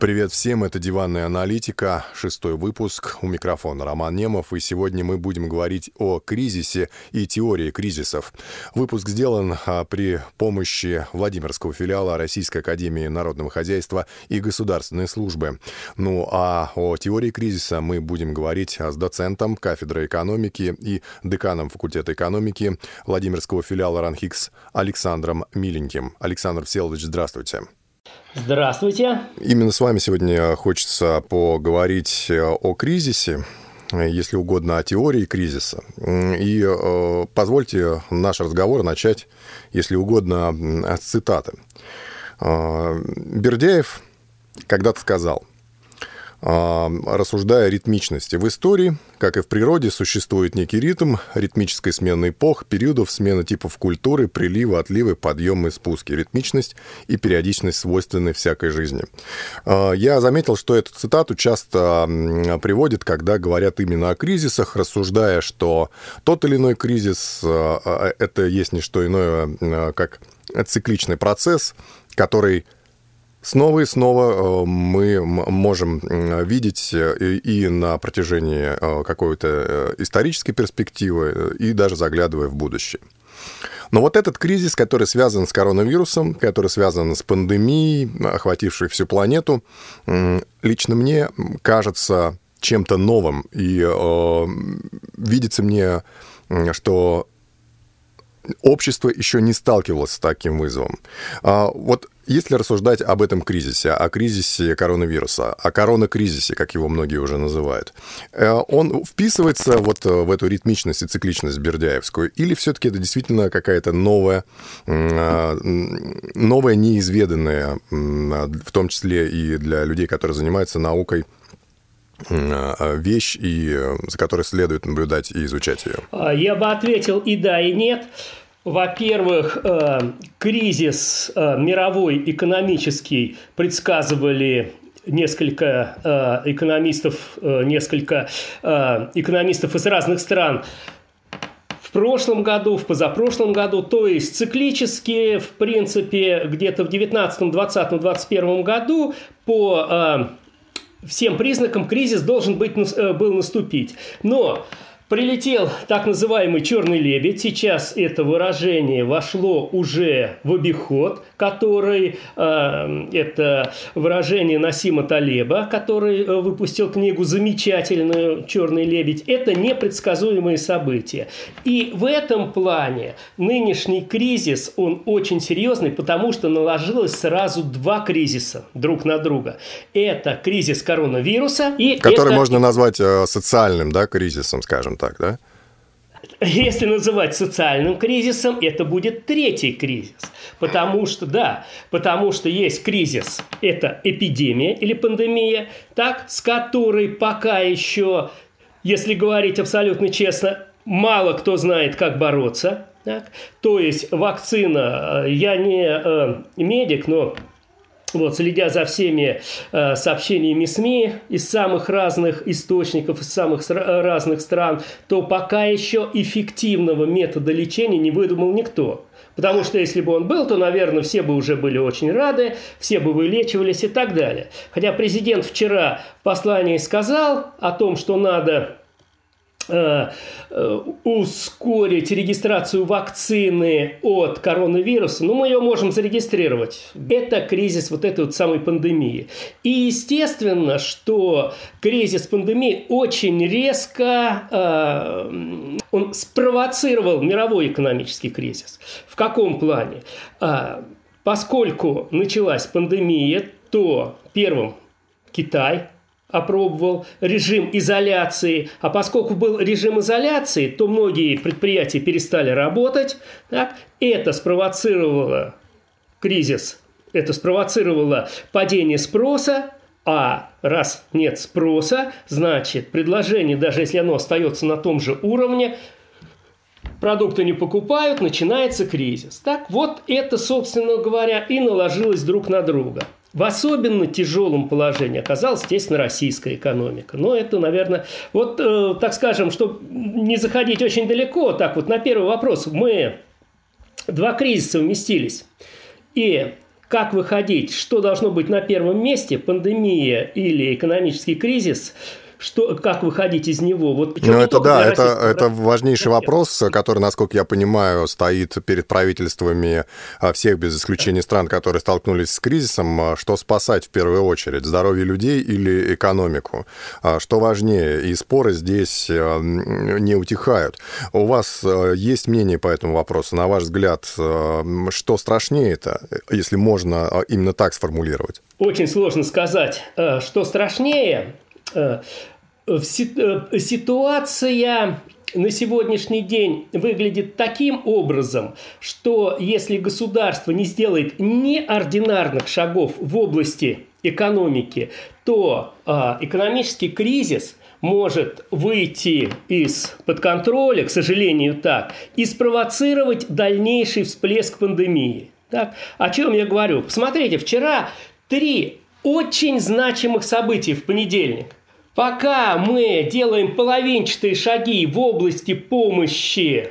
Привет всем, это «Диванная аналитика», шестой выпуск. У микрофона Роман Немов, и сегодня мы будем говорить о кризисе и теории кризисов. Выпуск сделан а, при помощи Владимирского филиала Российской Академии Народного Хозяйства и Государственной службы. Ну а о теории кризиса мы будем говорить с доцентом кафедры экономики и деканом факультета экономики Владимирского филиала РАНХИКС Александром Миленьким. Александр Всеволодович, здравствуйте. Здравствуйте. Именно с вами сегодня хочется поговорить э, о кризисе, если угодно, о теории кризиса. И э, позвольте наш разговор начать, если угодно, с цитаты. Э, Бердяев когда-то сказал – рассуждая о ритмичности. В истории, как и в природе, существует некий ритм ритмической смены эпох, периодов смены типов культуры, прилива, отливы, подъемы спуски. Ритмичность и периодичность свойственны всякой жизни. А, я заметил, что эту цитату часто приводят, когда говорят именно о кризисах, рассуждая, что тот или иной кризис а, – это есть не что иное, как цикличный процесс, который Снова и снова э, мы можем видеть э, и на протяжении э, какой-то исторической перспективы, и даже заглядывая в будущее. Но вот этот кризис, который связан с коронавирусом, который связан с пандемией, охватившей всю планету, лично мне кажется чем-то новым. И э, видится мне, что общество еще не сталкивалось с таким вызовом. А вот если рассуждать об этом кризисе, о кризисе коронавируса, о коронакризисе, как его многие уже называют, э, он вписывается вот в эту ритмичность и цикличность Бердяевскую, или все-таки это действительно какая-то новая, а, новая неизведанная, в том числе и для людей, которые занимаются наукой, а, вещь, и э, за которой следует наблюдать и изучать ее? А, я бы ответил и да, и нет. Во-первых, э, кризис э, мировой экономический предсказывали несколько экономистов, несколько экономистов из разных стран в прошлом году, в позапрошлом году, то есть циклически, в принципе, где-то в 19, 20, 21 году по всем признакам кризис должен быть, э, был наступить. Но Прилетел так называемый черный лебедь. Сейчас это выражение вошло уже в обиход, который э, это выражение Насима Талеба, который э, выпустил книгу замечательную «Черный лебедь». Это непредсказуемые события. И в этом плане нынешний кризис, он очень серьезный, потому что наложилось сразу два кризиса друг на друга. Это кризис коронавируса и Который это... можно назвать э, социальным да, кризисом, скажем так, да? Если называть социальным кризисом, это будет третий кризис. Потому что, да, потому что есть кризис, это эпидемия или пандемия, так, с которой пока еще, если говорить абсолютно честно, мало кто знает, как бороться. Так? То есть вакцина, э, я не э, медик, но вот, следя за всеми э, сообщениями СМИ из самых разных источников, из самых разных стран, то пока еще эффективного метода лечения не выдумал никто. Потому что если бы он был, то, наверное, все бы уже были очень рады, все бы вылечивались и так далее. Хотя президент вчера в послании сказал о том, что надо Э, э, ускорить регистрацию вакцины от коронавируса, ну, мы ее можем зарегистрировать. Это кризис вот этой вот самой пандемии. И естественно, что кризис пандемии очень резко э, он спровоцировал мировой экономический кризис. В каком плане? Э, поскольку началась пандемия, то первым Китай – опробовал режим изоляции, а поскольку был режим изоляции, то многие предприятия перестали работать. Так? Это спровоцировало кризис, это спровоцировало падение спроса, а раз нет спроса, значит предложение, даже если оно остается на том же уровне, продукты не покупают, начинается кризис. Так вот это, собственно говоря, и наложилось друг на друга. В особенно тяжелом положении оказалась, естественно, российская экономика. Но это, наверное, вот, э, так скажем, чтобы не заходить очень далеко, так вот на первый вопрос, мы два кризиса вместились. И как выходить, что должно быть на первом месте, пандемия или экономический кризис – что, как выходить из него. Вот ну, это да, это, это важнейший вопрос, который, насколько я понимаю, стоит перед правительствами а, всех без исключения стран, которые столкнулись с кризисом. А, что спасать в первую очередь, здоровье людей или экономику? А, что важнее? И споры здесь не утихают. У вас есть мнение по этому вопросу? На ваш взгляд, что страшнее это, если можно именно так сформулировать? Очень сложно сказать, что страшнее. Э, э, ситуация на сегодняшний день выглядит таким образом, что если государство не сделает неординарных шагов в области экономики, то э, экономический кризис может выйти из-под контроля, к сожалению, так, и спровоцировать дальнейший всплеск пандемии. Так? О чем я говорю? Посмотрите, вчера три очень значимых событий в понедельник. Пока мы делаем половинчатые шаги в области помощи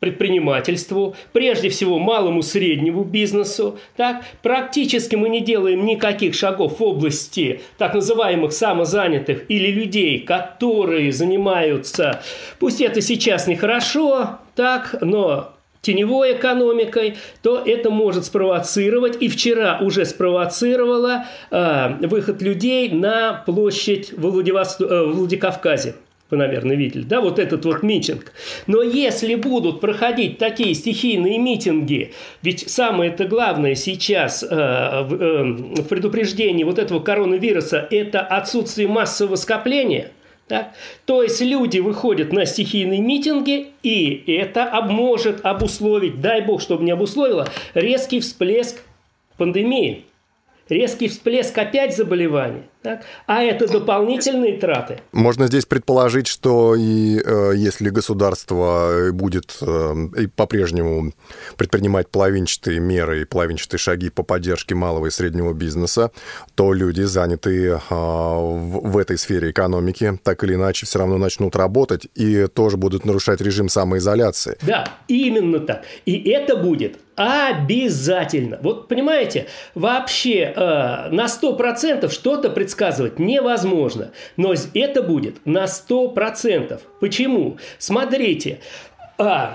предпринимательству, прежде всего малому среднему бизнесу. Так? Практически мы не делаем никаких шагов в области так называемых самозанятых или людей, которые занимаются, пусть это сейчас нехорошо, так, но теневой экономикой, то это может спровоцировать, и вчера уже спровоцировало э, выход людей на площадь в, Владивосто... э, в Владикавказе вы, наверное, видели, да, вот этот вот митинг. Но если будут проходить такие стихийные митинги, ведь самое это главное сейчас э, в, э, в предупреждении вот этого коронавируса – это отсутствие массового скопления – так? То есть люди выходят на стихийные митинги, и это может обусловить, дай бог, чтобы не обусловило, резкий всплеск пандемии резкий всплеск опять заболеваний, так? а это дополнительные траты. Можно здесь предположить, что и э, если государство будет э, по-прежнему предпринимать половинчатые меры и половинчатые шаги по поддержке малого и среднего бизнеса, то люди, занятые э, в, в этой сфере экономики, так или иначе все равно начнут работать и тоже будут нарушать режим самоизоляции. Да, именно так. И это будет Обязательно. Вот понимаете, вообще э, на 100% что-то предсказывать невозможно. Но это будет на 100%. Почему? Смотрите, э,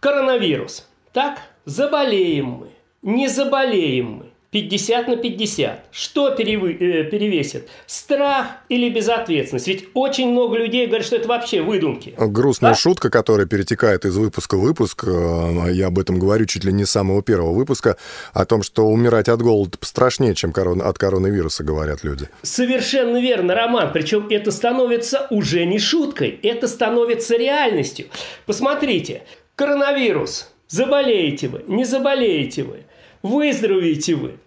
коронавирус. Так, заболеем мы, не заболеем мы. 50 на 50. Что перевы, э, перевесит? Страх или безответственность? Ведь очень много людей говорят, что это вообще выдумки. Грустная да? шутка, которая перетекает из выпуска в выпуск, э, я об этом говорю чуть ли не с самого первого выпуска, о том, что умирать от голода страшнее, чем корон... от коронавируса, говорят люди. Совершенно верно, Роман. Причем это становится уже не шуткой, это становится реальностью. Посмотрите, коронавирус. Заболеете вы, не заболеете вы – Выздоровеете вы.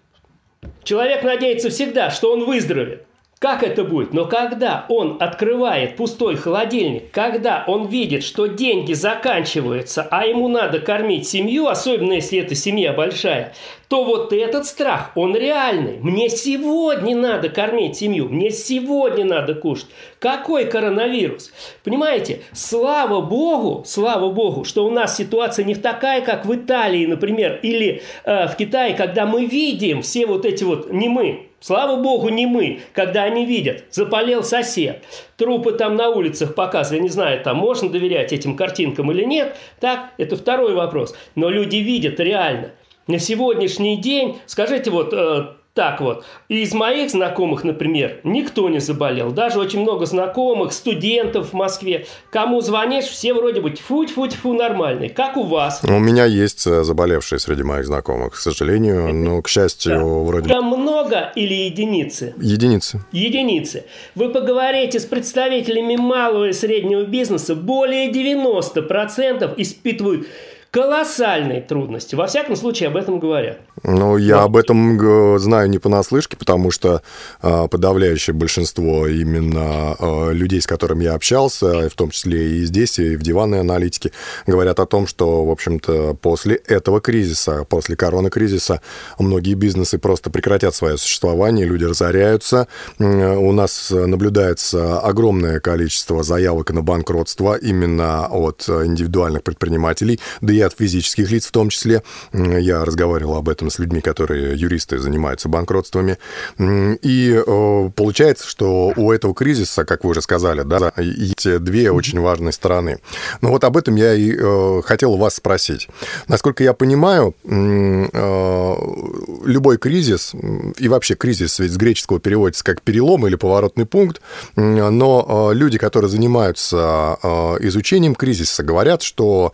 Человек надеется всегда, что он выздоровеет. Как это будет? Но когда он открывает пустой холодильник, когда он видит, что деньги заканчиваются, а ему надо кормить семью, особенно если эта семья большая, то вот этот страх, он реальный. Мне сегодня надо кормить семью, мне сегодня надо кушать. Какой коронавирус? Понимаете, слава богу, слава богу, что у нас ситуация не такая, как в Италии, например, или э, в Китае, когда мы видим все вот эти вот, не мы, Слава богу, не мы, когда они видят, заболел сосед, трупы там на улицах показывают, не знаю, там можно доверять этим картинкам или нет, так, это второй вопрос. Но люди видят реально. На сегодняшний день, скажите, вот э, так вот. И из моих знакомых, например, никто не заболел. Даже очень много знакомых, студентов в Москве. Кому звонишь, все вроде бы тьфу-тьфу-тьфу нормальные. Как у вас? У меня есть э, заболевшие среди моих знакомых, к сожалению. Но, к счастью, да. вроде Там много или единицы? Единицы. Единицы. Вы поговорите с представителями малого и среднего бизнеса. Более 90% испытывают колоссальные трудности. Во всяком случае, об этом говорят. Ну, я вот. об этом знаю не понаслышке, потому что э, подавляющее большинство именно э, людей, с которыми я общался, в том числе и здесь, и в диванной аналитике, говорят о том, что, в общем-то, после этого кризиса, после коронакризиса, многие бизнесы просто прекратят свое существование, люди разоряются. У нас наблюдается огромное количество заявок на банкротство именно от индивидуальных предпринимателей, да и от физических лиц в том числе. Я разговаривал об этом с людьми, которые юристы занимаются банкротствами. И получается, что у этого кризиса, как вы уже сказали, да, есть две очень важные стороны. Но вот об этом я и хотел вас спросить. Насколько я понимаю, любой кризис, и вообще кризис ведь с греческого переводится как перелом или поворотный пункт, но люди, которые занимаются изучением кризиса, говорят, что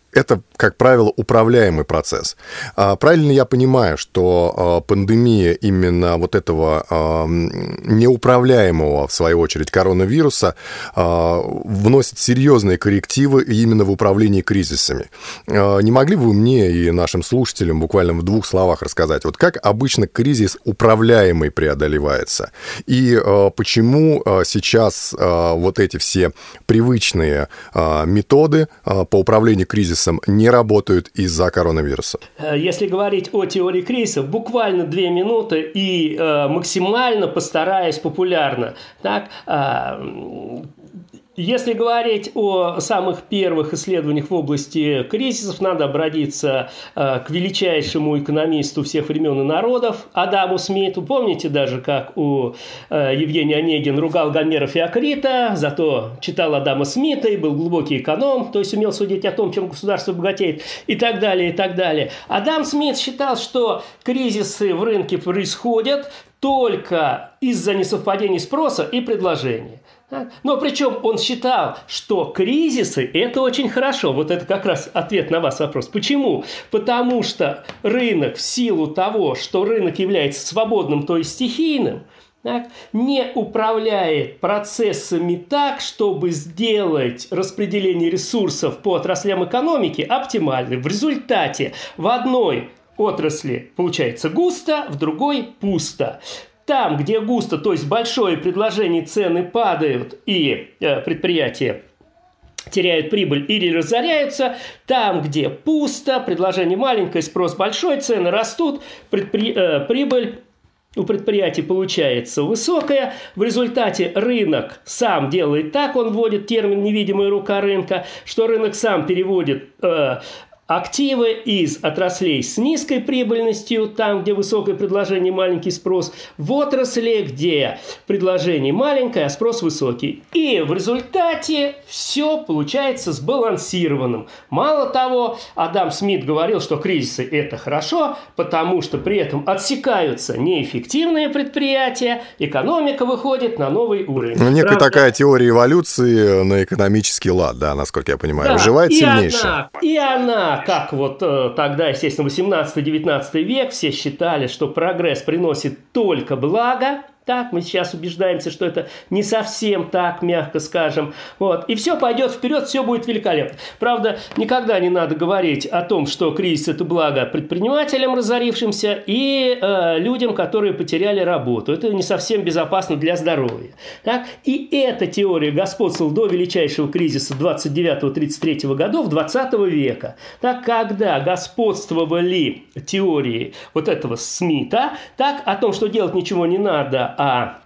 это, как правило, управляемый процесс. А, правильно я понимаю, что а, пандемия именно вот этого а, неуправляемого, в свою очередь, коронавируса вносит серьезные коррективы именно в управлении кризисами. Не могли бы вы мне и нашим слушателям буквально в двух словах рассказать, вот как обычно кризис управляемый преодолевается? И почему сейчас вот эти все привычные методы по управлению кризисом кризисом не работают из-за коронавируса? Э, если говорить о теории кризисов, буквально две минуты и э, максимально постараюсь популярно. Так, э, если говорить о самых первых исследованиях в области кризисов, надо обратиться э, к величайшему экономисту всех времен и народов Адаму Смиту. Помните даже, как у э, Евгения Онегин ругал Гомера Феокрита, зато читал Адама Смита и был глубокий эконом, то есть умел судить о том, чем государство богатеет и так далее, и так далее. Адам Смит считал, что кризисы в рынке происходят только из-за несовпадений спроса и предложения. Но причем он считал, что кризисы – это очень хорошо. Вот это как раз ответ на вас вопрос. Почему? Потому что рынок в силу того, что рынок является свободным, то есть стихийным, так, не управляет процессами так, чтобы сделать распределение ресурсов по отраслям экономики оптимальным. В результате в одной отрасли получается густо, в другой пусто. Там, где густо, то есть большое предложение, цены падают и э, предприятия теряют прибыль или разоряются. Там, где пусто, предложение маленькое, спрос большой, цены растут, предпри... э, прибыль у предприятий получается высокая. В результате рынок сам делает так, он вводит термин «невидимая рука рынка», что рынок сам переводит э, активы из отраслей с низкой прибыльностью, там, где высокое предложение, маленький спрос, в отрасли, где предложение маленькое, а спрос высокий. И в результате все получается сбалансированным. Мало того, Адам Смит говорил, что кризисы – это хорошо, потому что при этом отсекаются неэффективные предприятия, экономика выходит на новый уровень. Ну, некая Правда? такая теория эволюции на экономический лад, да, насколько я понимаю, да, выживает сильнейшая. Она, и она как вот э, тогда, естественно, 18-19 век, все считали, что прогресс приносит только благо, так, мы сейчас убеждаемся, что это не совсем так, мягко скажем. Вот. И все пойдет вперед, все будет великолепно. Правда, никогда не надо говорить о том, что кризис – это благо предпринимателям, разорившимся, и э, людям, которые потеряли работу. Это не совсем безопасно для здоровья. Так? И эта теория господствовала до величайшего кризиса 29-33 годов 20 века. Так, когда господствовали теории вот этого Смита, так, о том, что делать ничего не надо, а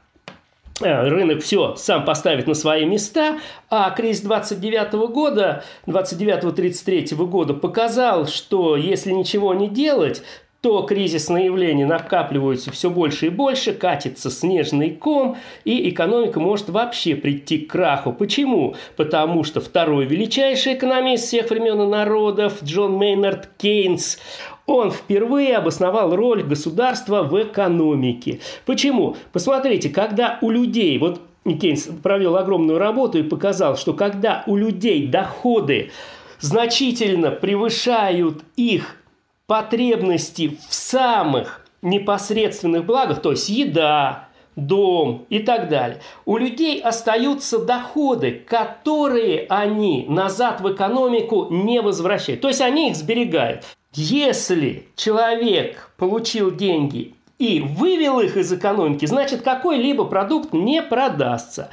э, рынок все сам поставит на свои места, а кризис 29 года, 29-33 года показал, что если ничего не делать, то кризисные явления накапливаются все больше и больше, катится снежный ком, и экономика может вообще прийти к краху. Почему? Потому что второй величайший экономист всех времен и народов Джон Мейнард Кейнс, он впервые обосновал роль государства в экономике. Почему? Посмотрите, когда у людей, вот Кейнс провел огромную работу и показал, что когда у людей доходы значительно превышают их потребности в самых непосредственных благах, то есть еда, дом и так далее. У людей остаются доходы, которые они назад в экономику не возвращают. То есть они их сберегают. Если человек получил деньги и вывел их из экономики, значит какой-либо продукт не продастся.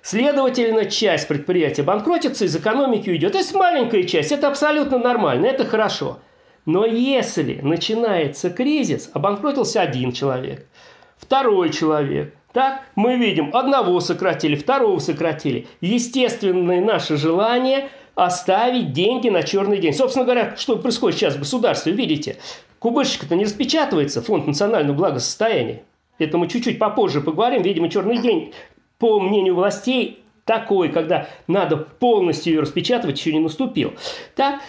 Следовательно, часть предприятия банкротится, из экономики уйдет. То есть маленькая часть, это абсолютно нормально, это хорошо. Но если начинается кризис, обанкротился один человек, второй человек, так, мы видим, одного сократили, второго сократили. Естественное наше желание оставить деньги на черный день. Собственно говоря, что происходит сейчас в государстве, видите, кубышечка-то не распечатывается, фонд национального благосостояния. Это мы чуть-чуть попозже поговорим. Видимо, черный день, по мнению властей, такой, когда надо полностью ее распечатывать, еще не наступил. Так,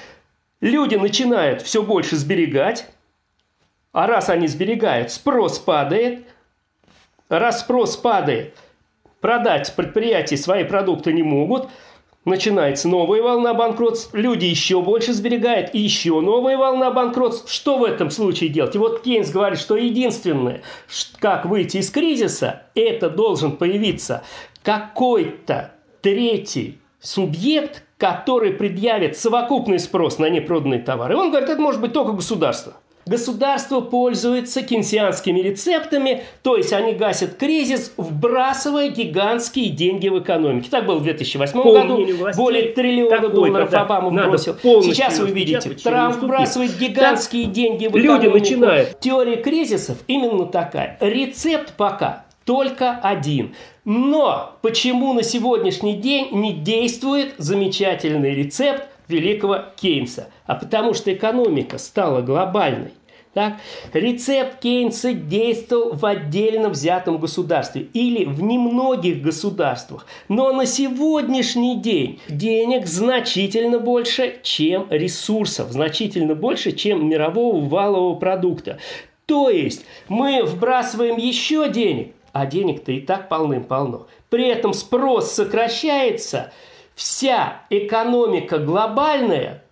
люди начинают все больше сберегать, а раз они сберегают, спрос падает. Раз спрос падает, продать предприятия свои продукты не могут – Начинается новая волна банкротств, люди еще больше сберегают, и еще новая волна банкротств. Что в этом случае делать? И вот Кейнс говорит, что единственное, как выйти из кризиса, это должен появиться какой-то третий субъект, который предъявит совокупный спрос на непроданные товары. Он говорит, это может быть только государство. Государство пользуется кенсианскими рецептами, то есть они гасят кризис, вбрасывая гигантские деньги в экономику. Так было в 2008 По году, властей, более триллиона такой, долларов Обама вбросил. Сейчас вы видите, Трамп вбрасывает гигантские так деньги в экономику. Люди начинают. Теория кризисов именно такая. Рецепт пока только один. Но почему на сегодняшний день не действует замечательный рецепт великого Кейнса, а потому что экономика стала глобальной. Так? Рецепт Кейнса действовал в отдельно взятом государстве или в немногих государствах. Но на сегодняшний день денег значительно больше, чем ресурсов, значительно больше, чем мирового валового продукта. То есть мы вбрасываем еще денег, а денег-то и так полным-полно. При этом спрос сокращается – вся экономика глобальная,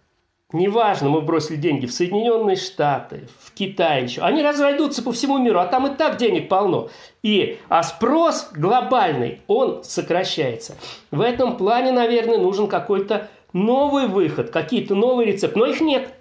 неважно, мы бросили деньги в Соединенные Штаты, в Китай еще, они разойдутся по всему миру, а там и так денег полно. И, а спрос глобальный, он сокращается. В этом плане, наверное, нужен какой-то новый выход, какие-то новые рецепты, но их нет.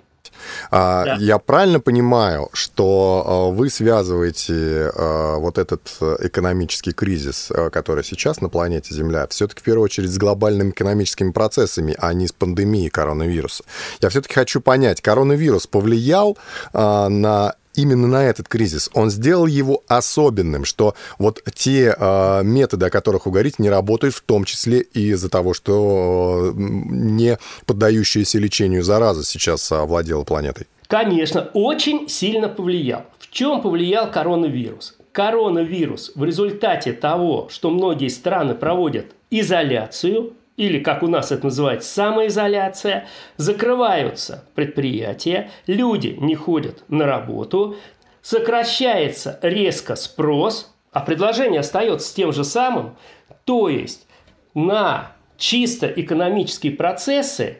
А, да. Я правильно понимаю, что а, вы связываете а, вот этот экономический кризис, который сейчас на планете Земля, все-таки в первую очередь с глобальными экономическими процессами, а не с пандемией коронавируса. Я все-таки хочу понять, коронавирус повлиял на именно на этот кризис. Он сделал его особенным, что вот те э, методы, о которых вы говорите, не работают, в том числе и из-за того, что не поддающаяся лечению зараза сейчас овладела планетой. Конечно, очень сильно повлиял. В чем повлиял коронавирус? Коронавирус в результате того, что многие страны проводят изоляцию, или, как у нас это называется, самоизоляция, закрываются предприятия, люди не ходят на работу, сокращается резко спрос, а предложение остается тем же самым, то есть на чисто экономические процессы,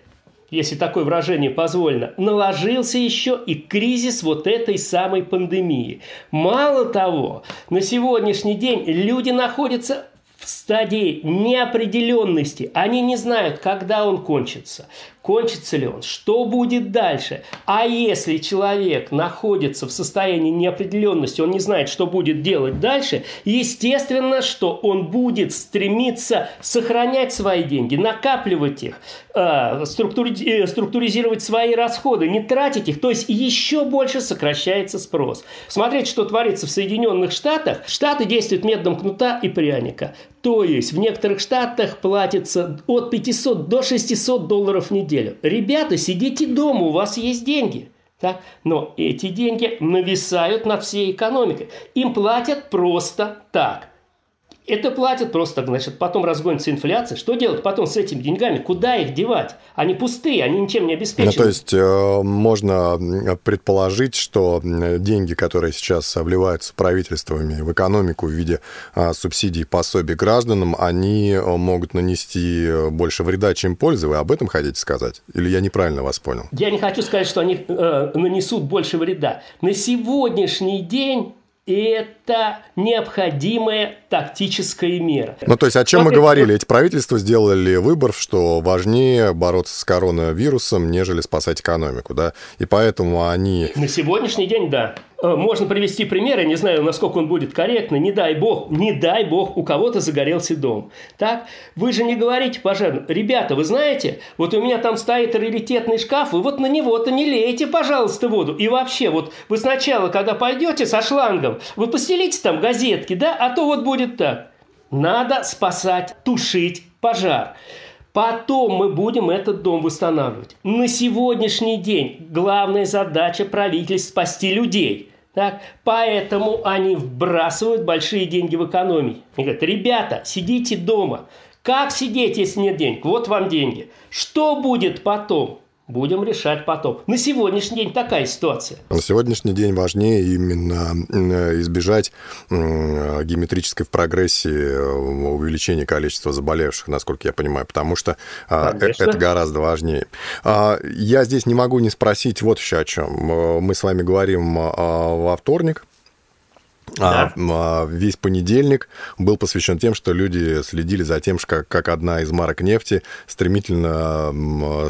если такое выражение позволено, наложился еще и кризис вот этой самой пандемии. Мало того, на сегодняшний день люди находятся в стадии неопределенности. Они не знают, когда он кончится кончится ли он, что будет дальше. А если человек находится в состоянии неопределенности, он не знает, что будет делать дальше, естественно, что он будет стремиться сохранять свои деньги, накапливать их, э, структуризировать свои расходы, не тратить их, то есть еще больше сокращается спрос. Смотрите, что творится в Соединенных Штатах. Штаты действуют методом кнута и пряника. То есть в некоторых штатах платится от 500 до 600 долларов в неделю. Ребята, сидите дома, у вас есть деньги. Так? Но эти деньги нависают над всей экономикой. Им платят просто так. Это платят просто значит, потом разгонится инфляция. Что делать потом с этими деньгами? Куда их девать? Они пустые, они ничем не обеспечены. Ну, то есть э, можно предположить, что деньги, которые сейчас вливаются правительствами в экономику в виде э, субсидий пособий гражданам, они э, могут нанести больше вреда, чем пользы. Вы об этом хотите сказать? Или я неправильно вас понял? Я не хочу сказать, что они э, нанесут больше вреда. На сегодняшний день это необходимая тактическая мера. Ну, то есть, о чем мы говорили? Эти правительства сделали выбор, что важнее бороться с коронавирусом, нежели спасать экономику, да? И поэтому они... На сегодняшний день, да. Э, можно привести пример, я не знаю, насколько он будет корректный. Не дай бог, не дай бог, у кого-то загорелся дом. Так? Вы же не говорите пожарным, ребята, вы знаете, вот у меня там стоит раритетный шкаф, вы вот на него-то не лейте, пожалуйста, воду. И вообще, вот вы сначала, когда пойдете со шлангом, вы постелите там газетки, да, а то вот будет так. Надо спасать, тушить пожар. Потом мы будем этот дом восстанавливать. На сегодняшний день главная задача правительства – спасти людей. Так? Поэтому они вбрасывают большие деньги в экономию. Они говорят, ребята, сидите дома. Как сидеть, если нет денег? Вот вам деньги. Что будет потом? Будем решать потом. На сегодняшний день такая ситуация. На сегодняшний день важнее именно э, избежать геометрической в прогрессии э, увеличения количества заболевших, насколько я понимаю, потому что а, э, Конечно. это гораздо важнее. А, я здесь не могу не спросить вот еще о чем. Мы с вами говорим а, во вторник, да. А, весь понедельник был посвящен тем, что люди следили за тем, как, как одна из марок нефти стремительно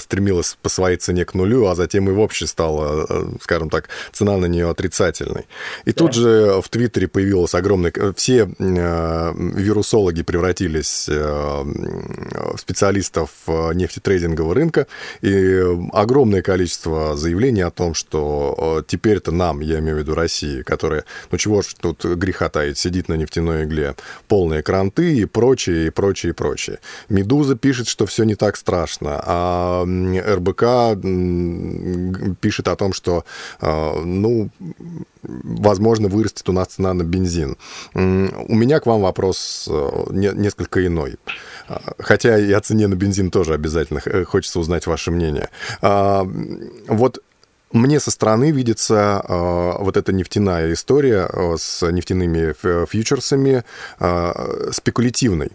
стремилась по своей цене к нулю, а затем и в общем стала, э, скажем так, цена на нее отрицательной. И да. тут же в Твиттере появилось огромное... Все э, вирусологи превратились э, в специалистов нефтетрейдингового рынка, и огромное количество заявлений о том, что теперь это нам, я имею в виду России, которая, ну чего ж тут греха таит, сидит на нефтяной игле, полные кранты и прочее, и прочее, и прочее. «Медуза» пишет, что все не так страшно, а РБК пишет о том, что, а, ну, возможно, вырастет у нас цена на бензин. У меня к вам вопрос э, несколько иной. А, хотя и о цене на бензин тоже обязательно хочется узнать ваше мнение. А, вот мне со стороны видится э, вот эта нефтяная история э, с нефтяными фьючерсами э, спекулятивной.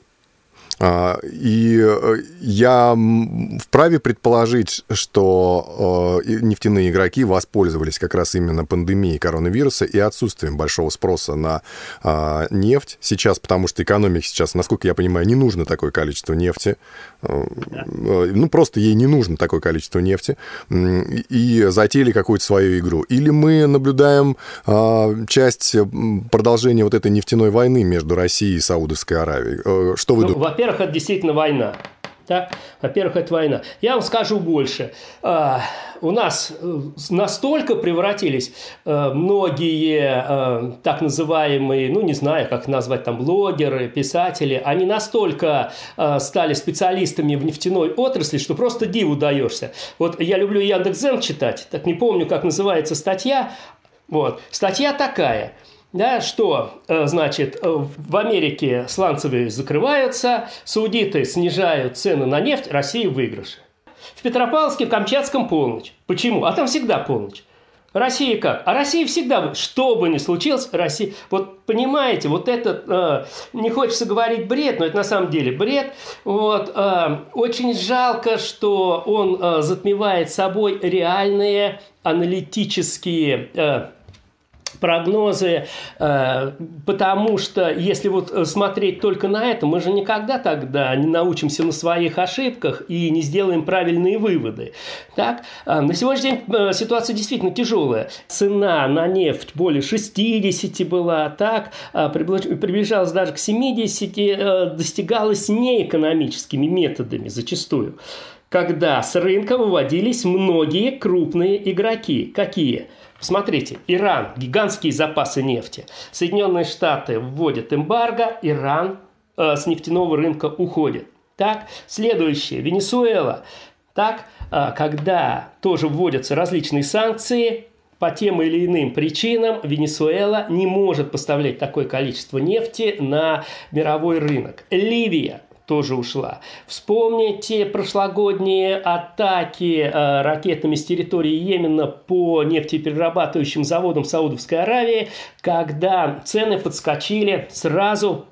А, и э, я вправе предположить, что э, нефтяные игроки воспользовались как раз именно пандемией коронавируса и отсутствием большого спроса на а, нефть сейчас, потому что экономике сейчас, насколько я понимаю, не нужно такое количество нефти. Э, ну, просто ей не нужно такое количество нефти. И затеяли какую-то свою игру. Или мы наблюдаем а, часть продолжения вот этой нефтяной войны между Россией и Саудовской Аравией. Что вы ну, думаете? Во-первых, это действительно война. Так? Во-первых, это война. Я вам скажу больше. А, у нас э, настолько превратились э, многие э, так называемые, ну не знаю, как назвать там, блогеры, писатели, они настолько стали специалистами в нефтяной отрасли, что просто диву даешься. Вот я люблю Яндекс.Зен читать, так не помню, как называется статья. Вот. Статья такая – да, что, э, значит, э, в Америке сланцевые закрываются, саудиты снижают цены на нефть, Россия в выигрыше. В Петропавловске, в Камчатском полночь. Почему? А там всегда полночь. Россия как? А Россия всегда, что бы ни случилось, Россия... Вот понимаете, вот это, э, не хочется говорить бред, но это на самом деле бред. Вот, э, очень жалко, что он э, затмевает собой реальные аналитические э, прогнозы, э, потому что если вот смотреть только на это, мы же никогда тогда не научимся на своих ошибках и не сделаем правильные выводы. Так? Э, на сегодняшний день э, ситуация действительно тяжелая. Цена на нефть более 60 была, так, приближалась даже к 70, достигалась неэкономическими методами зачастую когда с рынка выводились многие крупные игроки. Какие? Смотрите, Иран, гигантские запасы нефти. Соединенные Штаты вводят эмбарго, Иран э, с нефтяного рынка уходит. Так, следующее, Венесуэла. Так, э, когда тоже вводятся различные санкции, по тем или иным причинам Венесуэла не может поставлять такое количество нефти на мировой рынок. Ливия тоже ушла. Вспомните прошлогодние атаки э, ракетами с территории Йемена по нефтеперерабатывающим заводам Саудовской Аравии, когда цены подскочили сразу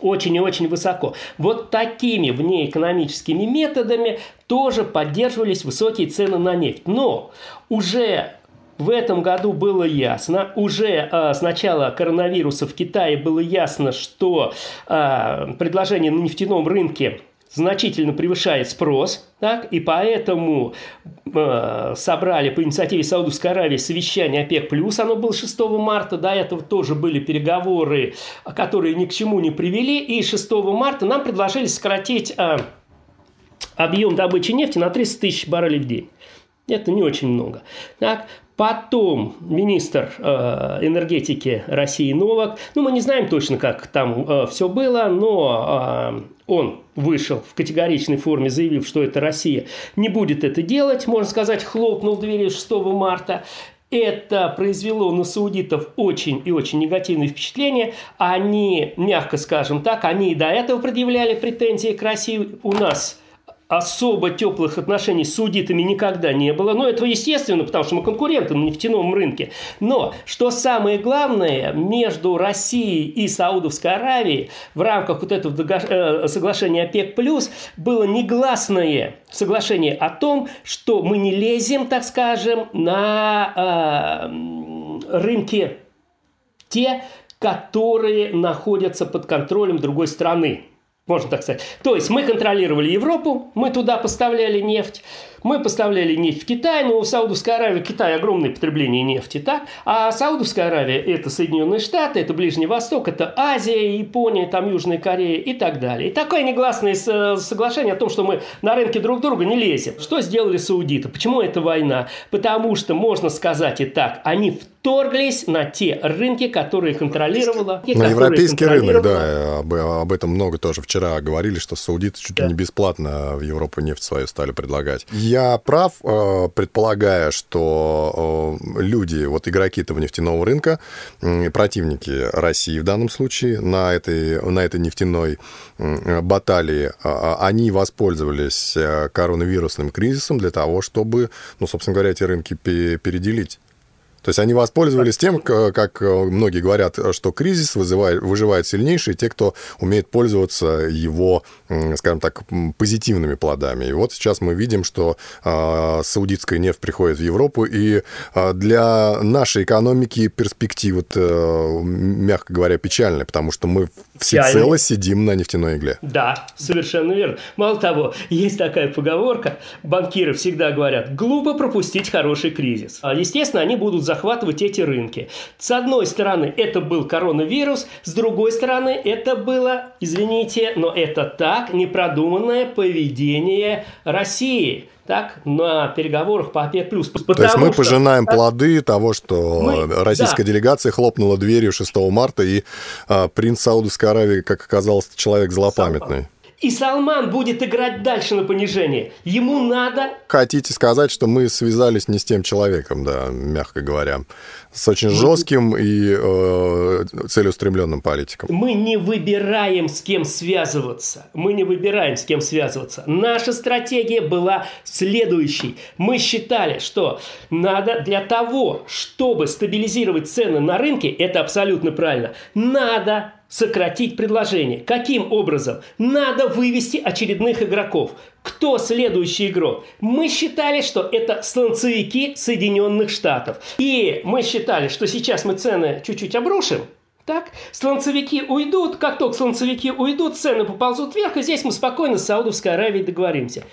очень и очень высоко. Вот такими внеэкономическими методами тоже поддерживались высокие цены на нефть. Но уже в этом году было ясно, уже э, с начала коронавируса в Китае было ясно, что э, предложение на нефтяном рынке значительно превышает спрос, так, и поэтому э, собрали по инициативе Саудовской Аравии совещание ОПЕК+, оно было 6 марта, до этого тоже были переговоры, которые ни к чему не привели, и 6 марта нам предложили сократить э, объем добычи нефти на 30 тысяч баррелей в день. Это не очень много. Так, Потом министр э, энергетики России Новак, ну мы не знаем точно, как там э, все было, но э, он вышел в категоричной форме, заявив, что это Россия не будет это делать, можно сказать, хлопнул двери 6 марта. Это произвело на саудитов очень и очень негативное впечатление. Они, мягко скажем так, они и до этого предъявляли претензии к России. У нас особо теплых отношений с саудитами никогда не было. Но это естественно, потому что мы конкуренты на нефтяном рынке. Но, что самое главное, между Россией и Саудовской Аравией в рамках вот этого э, соглашения ОПЕК+, было негласное соглашение о том, что мы не лезем, так скажем, на э, рынки те, которые находятся под контролем другой страны. Можно так сказать. То есть мы контролировали Европу, мы туда поставляли нефть, мы поставляли нефть в Китай, но у Саудовской Аравии Китай огромное потребление нефти, так? А Саудовская Аравия – это Соединенные Штаты, это Ближний Восток, это Азия, Япония, там Южная Корея и так далее. И такое негласное соглашение о том, что мы на рынке друг друга не лезем. Что сделали саудиты? Почему это война? Потому что, можно сказать и так, они вторглись на те рынки, которые контролировала. На европейский рынок, да, об, об этом много тоже вчера говорили, что саудиты чуть ли да. не бесплатно в Европу нефть свою стали предлагать. Я прав, э, предполагая, что э, люди, вот игроки этого нефтяного рынка, противники России в данном случае на этой, на этой нефтяной баталии, а, а, они воспользовались э, коронавирусным кризисом для того, чтобы, ну, собственно говоря, эти рынки переделить. То есть они воспользовались тем, как многие говорят, что кризис вызывает, выживает сильнейший, те, кто умеет пользоваться его, скажем так, позитивными плодами. И вот сейчас мы видим, что э, саудитская нефть приходит в Европу, и э, для нашей экономики перспективы, э, мягко говоря, печальные, потому что мы всецело сидим на нефтяной игле. Да, совершенно верно. Мало того, есть такая поговорка, банкиры всегда говорят, глупо пропустить хороший кризис. А, естественно, они будут заходить захватывать эти рынки. С одной стороны, это был коронавирус, с другой стороны, это было, извините, но это так, непродуманное поведение России так, на переговорах по ОПЕК+. То есть мы что, пожинаем так, плоды того, что мы, российская да. делегация хлопнула дверью 6 марта, и а, принц Саудовской Аравии, как оказалось, человек злопамятный. И Салман будет играть дальше на понижение. Ему надо... Хотите сказать, что мы связались не с тем человеком, да, мягко говоря с очень жестким и э, целеустремленным политиком. Мы не выбираем, с кем связываться. Мы не выбираем, с кем связываться. Наша стратегия была следующей. Мы считали, что надо для того, чтобы стабилизировать цены на рынке, это абсолютно правильно, надо сократить предложение. Каким образом? Надо вывести очередных игроков. Кто следующий игрок? Мы считали, что это слонцевики Соединенных Штатов. И мы считали, что сейчас мы цены чуть-чуть обрушим, так, слонцевики уйдут, как только слонцевики уйдут, цены поползут вверх, и здесь мы спокойно с Саудовской Аравией договоримся.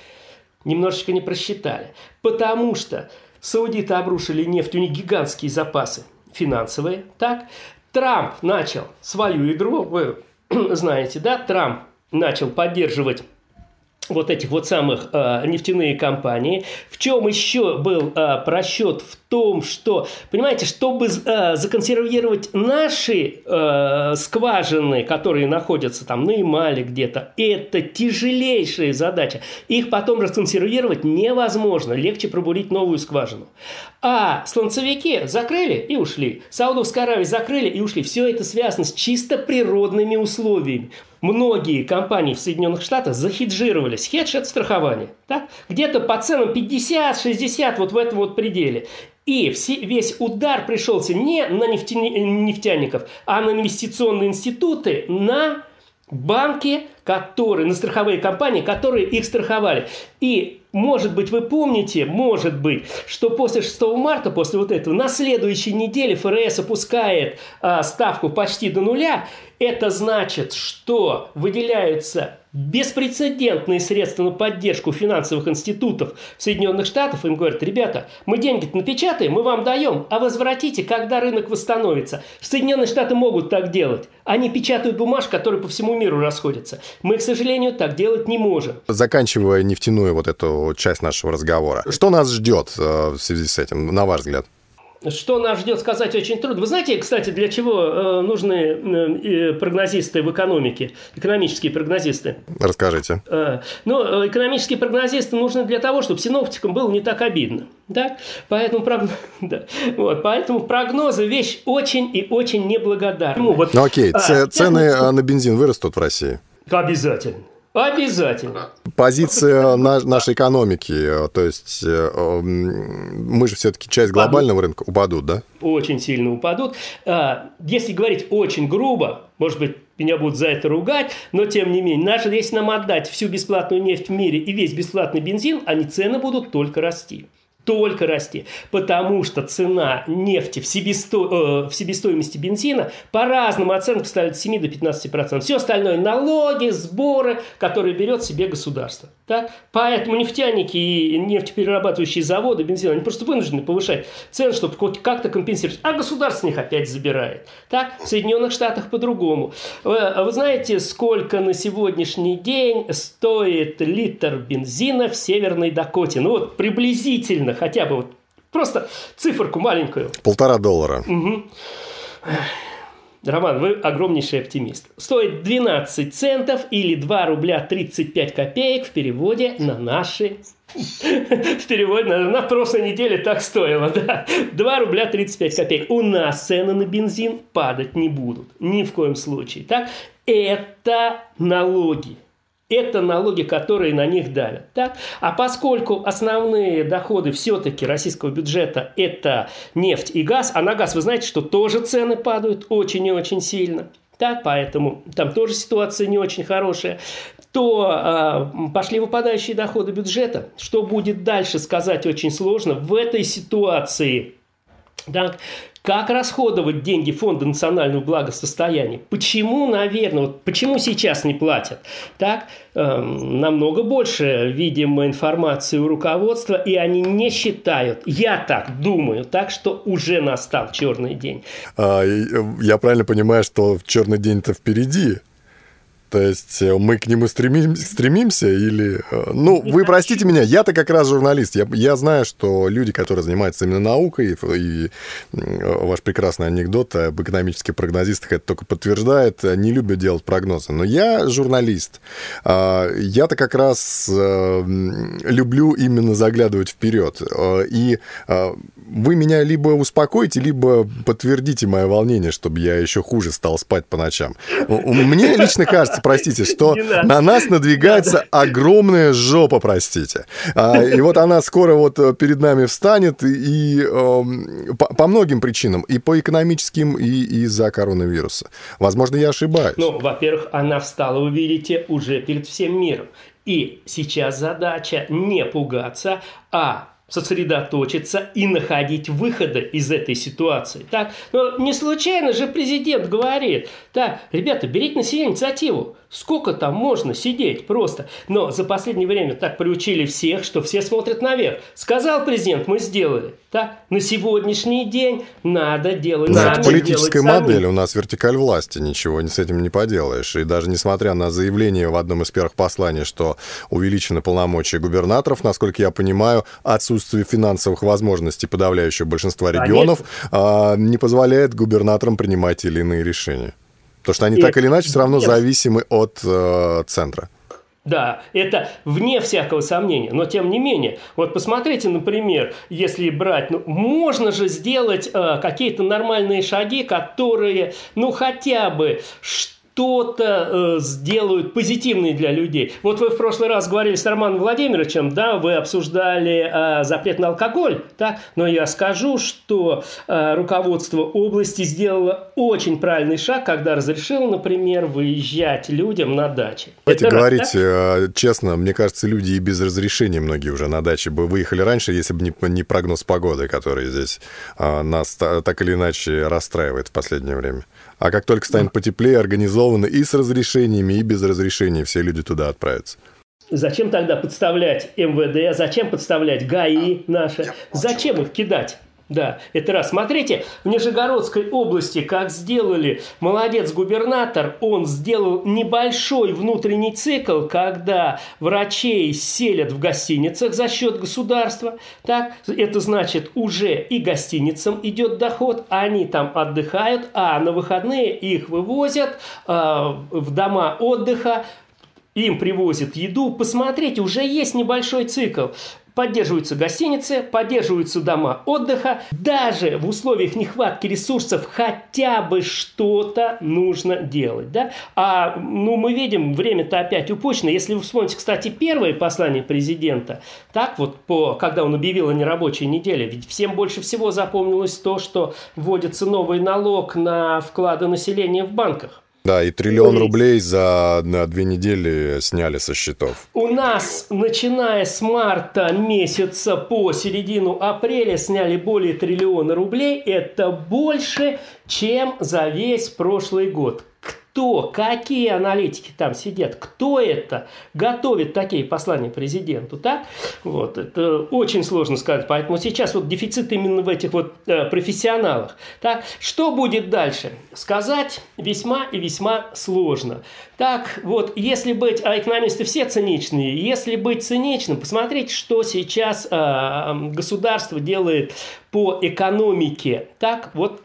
Немножечко не просчитали, потому что саудиты обрушили нефть, у них гигантские запасы финансовые, так. Трамп начал свою игру, вы знаете, да, Трамп начал поддерживать вот этих вот самых э, нефтяные компании. В чем еще был э, просчет? В том, что, понимаете, чтобы э, законсервировать наши э, скважины, которые находятся там на Ямале где-то, это тяжелейшая задача. Их потом расконсервировать невозможно. Легче пробурить новую скважину. А слонцевики закрыли и ушли. Саудовская Аравия закрыли и ушли. Все это связано с чисто природными условиями многие компании в Соединенных Штатах захеджировались. Хедж – это страхование. Так? Где-то по ценам 50-60 вот в этом вот пределе. И все, весь удар пришелся не на нефтяни, нефтяников, а на инвестиционные институты, на банки, которые, на страховые компании, которые их страховали. И может быть, вы помните, может быть, что после 6 марта, после вот этого, на следующей неделе ФРС опускает а, ставку почти до нуля. Это значит, что выделяются беспрецедентные средства на поддержку финансовых институтов Соединенных Штатах. Им говорят, ребята, мы деньги напечатаем, мы вам даем, а возвратите, когда рынок восстановится. Соединенные Штаты могут так делать. Они печатают бумажки, которые по всему миру расходятся. Мы, к сожалению, так делать не можем. Заканчивая нефтяную вот эту часть нашего разговора. Что нас ждет э, в связи с этим, на ваш взгляд? что нас ждет, сказать очень трудно. Вы знаете, кстати, для чего э, нужны э, прогнозисты в экономике, экономические прогнозисты? Расскажите. Э, ну, экономические прогнозисты нужны для того, чтобы синоптикам было не так обидно. Да? Поэтому, прог... да. вот, поэтому прогнозы вещь очень и очень неблагодарная. Ну, вот, ну окей, а, цены я... на бензин вырастут в России? Обязательно. Обязательно. Позиция нашей экономики, то есть э, мы же все-таки часть глобального рынка, упадут, да? Очень сильно упадут. А, если говорить очень грубо, может быть, меня будут за это ругать, но тем не менее, даже если нам отдать всю бесплатную нефть в мире и весь бесплатный бензин, они цены будут только расти только расти, потому что цена нефти в, себесто... э, в себестоимости бензина по разным оценкам ставит с 7 до 15%. Все остальное налоги, сборы, которые берет себе государство. Так? Поэтому нефтяники и нефтеперерабатывающие заводы бензина, они просто вынуждены повышать цены, чтобы хоть как-то компенсировать. А государство с них опять забирает. Так? В Соединенных Штатах по-другому. Вы, вы знаете, сколько на сегодняшний день стоит литр бензина в Северной Дакоте? Ну вот приблизительно хотя бы вот просто циферку маленькую. Полтора доллара. Угу. Роман, вы огромнейший оптимист. Стоит 12 центов или 2 рубля 35 копеек в переводе на наши в переводе на, на прошлой неделе так стоило, да. 2 рубля 35 копеек. У нас цены на бензин падать не будут. Ни в коем случае. Так? Это налоги. Это налоги, которые на них давят. Так? А поскольку основные доходы все-таки российского бюджета – это нефть и газ, а на газ вы знаете, что тоже цены падают очень и очень сильно, так, поэтому там тоже ситуация не очень хорошая, то э, пошли выпадающие доходы бюджета. Что будет дальше, сказать очень сложно. В этой ситуации так, как расходовать деньги Фонда национального благосостояния? Почему, наверное, вот почему сейчас не платят? Так, э, намного больше, видимо, информации у руководства, и они не считают, я так думаю, так что уже настал черный день. А, я правильно понимаю, что черный день-то впереди? То есть э, мы к нему стремим, стремимся или... Э, ну, вы простите меня, я-то как раз журналист. Я, я знаю, что люди, которые занимаются именно наукой, и, и ваш прекрасный анекдот об экономических прогнозистах это только подтверждает, не любят делать прогнозы. Но я журналист. А, я-то как раз э, люблю именно заглядывать вперед. И вы меня либо успокоите, либо подтвердите мое волнение, чтобы я еще хуже стал спать по ночам. Мне лично кажется, простите, что на нас надвигается огромная жопа, простите. А, и вот она скоро вот э, перед нами встанет и эм, по многим причинам, и по экономическим, и из-за коронавируса. Возможно, я ошибаюсь. Ну, во-первых, она встала, вы видите, уже перед всем миром. И сейчас задача не пугаться, а сосредоточиться и находить выходы из этой ситуации. Так? Но не случайно же президент говорит, так, ребята, берите на себя инициативу. Сколько там можно сидеть просто? Но за последнее время так приучили всех, что все смотрят наверх. Сказал президент, мы сделали. Так? На сегодняшний день надо делать. Да, это политическая модель, сами. у нас вертикаль власти, ничего с этим не поделаешь. И даже несмотря на заявление в одном из первых посланий, что увеличены полномочия губернаторов, насколько я понимаю, отсутствие финансовых возможностей подавляющего большинства регионов а, не позволяет губернаторам принимать или иные решения. Потому что они и так или иначе все равно нет. зависимы от э, центра. Да, это вне всякого сомнения. Но тем не менее, вот посмотрите, например, если брать, ну, можно же сделать э, какие-то нормальные шаги, которые, ну, хотя бы что-то э, сделают позитивные для людей. Вот вы в прошлый раз говорили с Романом Владимировичем, да, вы обсуждали э, запрет на алкоголь, да, но я скажу, что э, руководство области сделало очень правильный шаг, когда разрешило, например, выезжать людям на дачи. Давайте Это говорить да? Э, честно, мне кажется, люди и без разрешения многие уже на даче бы выехали раньше, если бы не, не прогноз погоды, который здесь э, нас так или иначе расстраивает в последнее время. А как только станет потеплее, организовано и с разрешениями, и без разрешений, все люди туда отправятся. Зачем тогда подставлять МВД? Зачем подставлять ГАИ наши? Зачем их кидать? Да, это раз. Смотрите, в Нижегородской области, как сделали молодец губернатор, он сделал небольшой внутренний цикл, когда врачей селят в гостиницах за счет государства. Так, это значит, уже и гостиницам идет доход, они там отдыхают, а на выходные их вывозят э, в дома отдыха, им привозят еду. Посмотрите, уже есть небольшой цикл поддерживаются гостиницы, поддерживаются дома отдыха. Даже в условиях нехватки ресурсов хотя бы что-то нужно делать. Да? А ну, мы видим, время-то опять упущено. Если вы вспомните, кстати, первое послание президента, так вот, по, когда он объявил о нерабочей неделе, ведь всем больше всего запомнилось то, что вводится новый налог на вклады населения в банках. Да, и триллион рублей за на две недели сняли со счетов. У нас, начиная с марта месяца по середину апреля, сняли более триллиона рублей. Это больше, чем за весь прошлый год кто, какие аналитики там сидят, кто это готовит такие послания президенту, так? Вот, это очень сложно сказать, поэтому сейчас вот дефицит именно в этих вот э, профессионалах, так? Что будет дальше? Сказать весьма и весьма сложно. Так, вот, если быть, а экономисты все циничные, если быть циничным, посмотрите, что сейчас э, государство делает по экономике, так, вот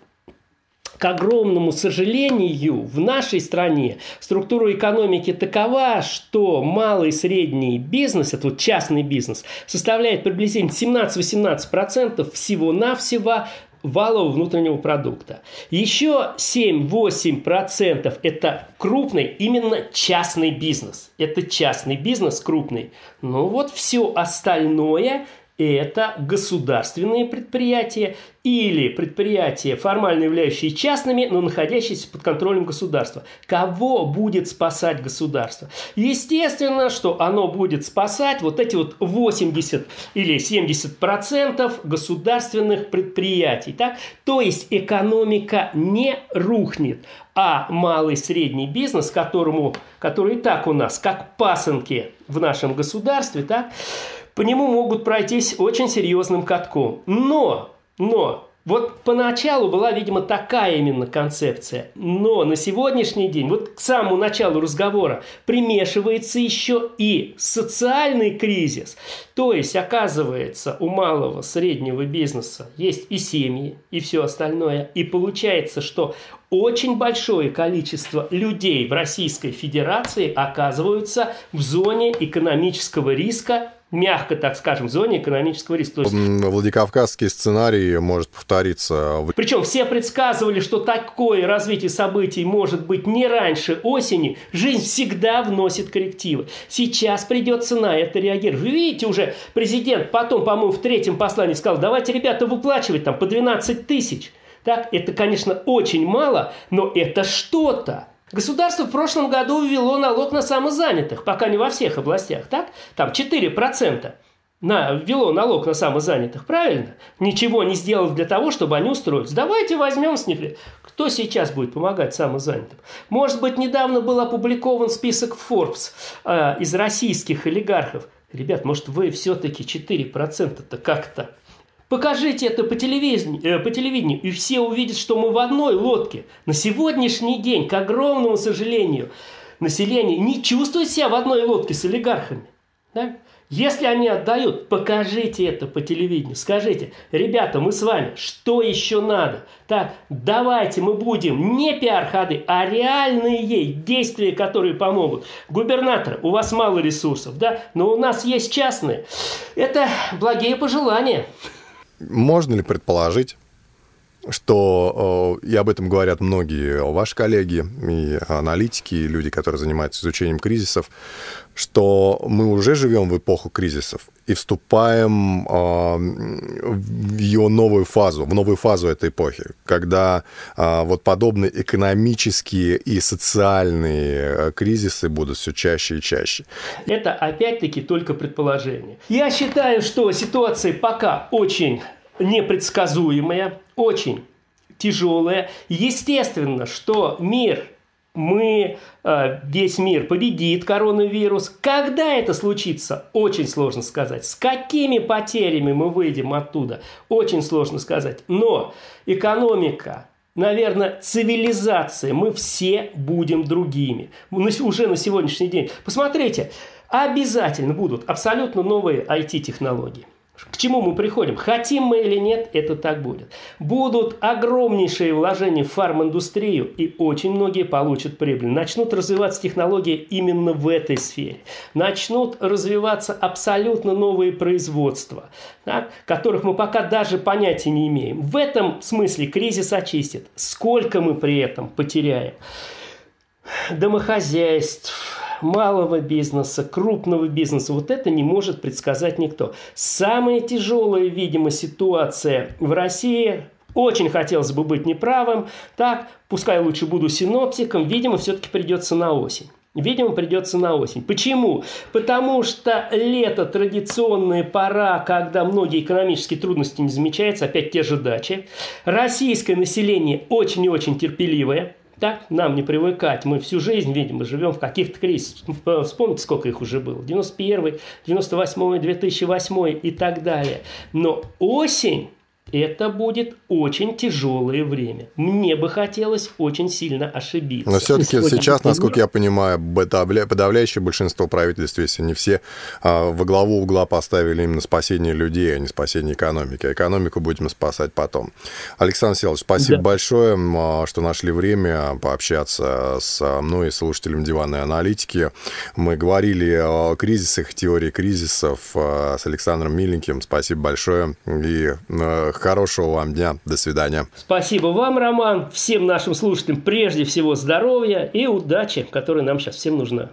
к огромному сожалению, в нашей стране структура экономики такова, что малый и средний бизнес, это вот частный бизнес, составляет приблизительно 17-18% всего-навсего валового внутреннего продукта. Еще 7-8% это крупный, именно частный бизнес. Это частный бизнес крупный. Ну вот все остальное это государственные предприятия или предприятия, формально являющиеся частными, но находящиеся под контролем государства. Кого будет спасать государство? Естественно, что оно будет спасать вот эти вот 80 или 70 процентов государственных предприятий. Так? То есть экономика не рухнет, а малый средний бизнес, которому, который и так у нас, как пасынки в нашем государстве, так, по нему могут пройтись очень серьезным катком. Но, но, вот поначалу была, видимо, такая именно концепция. Но на сегодняшний день, вот к самому началу разговора, примешивается еще и социальный кризис. То есть, оказывается, у малого, среднего бизнеса есть и семьи, и все остальное. И получается, что очень большое количество людей в Российской Федерации оказываются в зоне экономического риска мягко, так скажем, в зоне экономического риска. есть... Владикавказский сценарий может повториться. Причем все предсказывали, что такое развитие событий может быть не раньше осени. Жизнь всегда вносит коррективы. Сейчас придется на это реагировать. Вы видите, уже президент потом, по-моему, в третьем послании сказал, давайте, ребята, выплачивать там по 12 тысяч. Так, это, конечно, очень мало, но это что-то. Государство в прошлом году ввело налог на самозанятых, пока не во всех областях, так? Там 4% на, ввело налог на самозанятых, правильно? Ничего не сделав для того, чтобы они устроились. Давайте возьмем с них, кто сейчас будет помогать самозанятым. Может быть, недавно был опубликован список Forbes э, из российских олигархов. Ребят, может, вы все-таки 4%-то как-то Покажите это по телевидению, э, по телевидению, и все увидят, что мы в одной лодке. На сегодняшний день, к огромному сожалению, население не чувствует себя в одной лодке с олигархами. Да? Если они отдают, покажите это по телевидению. Скажите, ребята, мы с вами, что еще надо? Так, давайте мы будем не пиар-ходы, а реальные действия, которые помогут. Губернатор, у вас мало ресурсов, да, но у нас есть частные. Это благие пожелания. Можно ли предположить, что, э, и об этом говорят многие ваши коллеги, и аналитики, и люди, которые занимаются изучением кризисов, что мы уже живем в эпоху кризисов и вступаем э, в ее новую фазу, в новую фазу этой эпохи, когда э, вот подобные экономические и социальные кризисы будут все чаще и чаще. Это опять-таки только предположение. Я считаю, что ситуация пока очень непредсказуемая, очень тяжелая. Естественно, что мир мы, э, весь мир победит коронавирус. Когда это случится, очень сложно сказать. С какими потерями мы выйдем оттуда, очень сложно сказать. Но экономика, наверное, цивилизация, мы все будем другими. Уже на сегодняшний день. Посмотрите, обязательно будут абсолютно новые IT-технологии. К чему мы приходим? Хотим мы или нет, это так будет. Будут огромнейшие вложения в фарм-индустрию, и очень многие получат прибыль. Начнут развиваться технологии именно в этой сфере. Начнут развиваться абсолютно новые производства, так, которых мы пока даже понятия не имеем. В этом смысле кризис очистит. Сколько мы при этом потеряем? Домохозяйств, малого бизнеса, крупного бизнеса. Вот это не может предсказать никто. Самая тяжелая, видимо, ситуация в России очень хотелось бы быть неправым. Так, пускай лучше буду синоптиком, видимо, все-таки придется на осень. Видимо, придется на осень. Почему? Потому что лето традиционная пора, когда многие экономические трудности не замечаются, опять те же дачи. Российское население очень и очень терпеливое. Так, нам не привыкать. Мы всю жизнь, видимо, живем в каких-то кризисах. Вспомните, сколько их уже было. 91 98 2008 и так далее. Но осень это будет очень тяжелое время. Мне бы хотелось очень сильно ошибиться. Но все-таки сейчас, насколько я понимаю, подавляющее большинство правительств, если не все, а, во главу угла поставили именно спасение людей, а не спасение экономики. А экономику будем спасать потом. Александр Селович, спасибо да. большое, а, что нашли время пообщаться с мной и слушателем диванной аналитики. Мы говорили о кризисах, теории кризисов с Александром Миленьким. Спасибо большое и Хорошего вам дня. До свидания. Спасибо вам, Роман. Всем нашим слушателям прежде всего здоровья и удачи, которая нам сейчас всем нужна.